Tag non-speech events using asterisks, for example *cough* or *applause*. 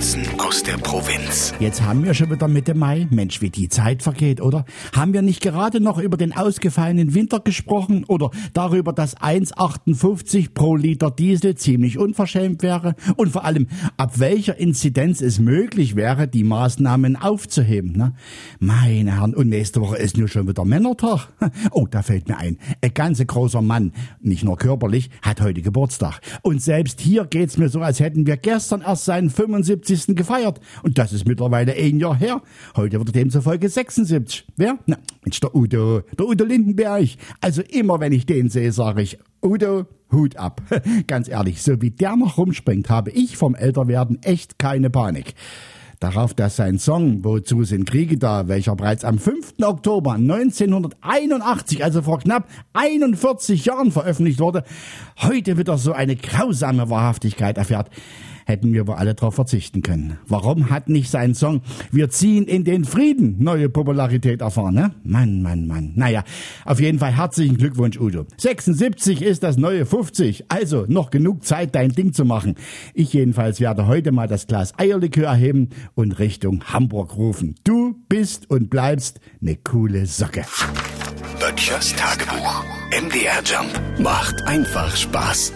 Notizen der Provinz. Jetzt haben wir schon wieder Mitte Mai. Mensch, wie die Zeit vergeht, oder? Haben wir nicht gerade noch über den ausgefallenen Winter gesprochen oder darüber, dass 1,58 pro Liter Diesel ziemlich unverschämt wäre? Und vor allem, ab welcher Inzidenz es möglich wäre, die Maßnahmen aufzuheben, ne? Meine Herren, und nächste Woche ist nur schon wieder Männertag. *laughs* Oh, da fällt mir ein. Ein ganz großer Mann, nicht nur körperlich, hat heute Geburtstag. Und selbst hier geht's mir so, als hätten wir gestern erst seinen 75. gefeiert. Und das ist mittlerweile ein Jahr her. Heute wird er demzufolge 76. Wer? Na, Mensch, der Udo. Der Udo Lindenberg. Also immer, wenn ich den sehe, sage ich, Udo, Hut ab. *laughs* Ganz ehrlich, so wie der noch rumspringt, habe ich vom Älterwerden echt keine Panik. Darauf, dass sein Song Wozu sind Kriege da, welcher bereits am 5. Oktober 1981, also vor knapp 41 Jahren veröffentlicht wurde, heute wieder so eine grausame Wahrhaftigkeit erfährt hätten wir wohl alle darauf verzichten können. Warum hat nicht sein Song Wir ziehen in den Frieden neue Popularität erfahren, ne? Mann, Mann, Mann. Naja, auf jeden Fall herzlichen Glückwunsch, Udo. 76 ist das neue 50, also noch genug Zeit, dein Ding zu machen. Ich jedenfalls werde heute mal das Glas Eierlikör erheben und Richtung Hamburg rufen. Du bist und bleibst ne coole Socke. Böttchers Tagebuch. MDR Jump macht einfach Spaß.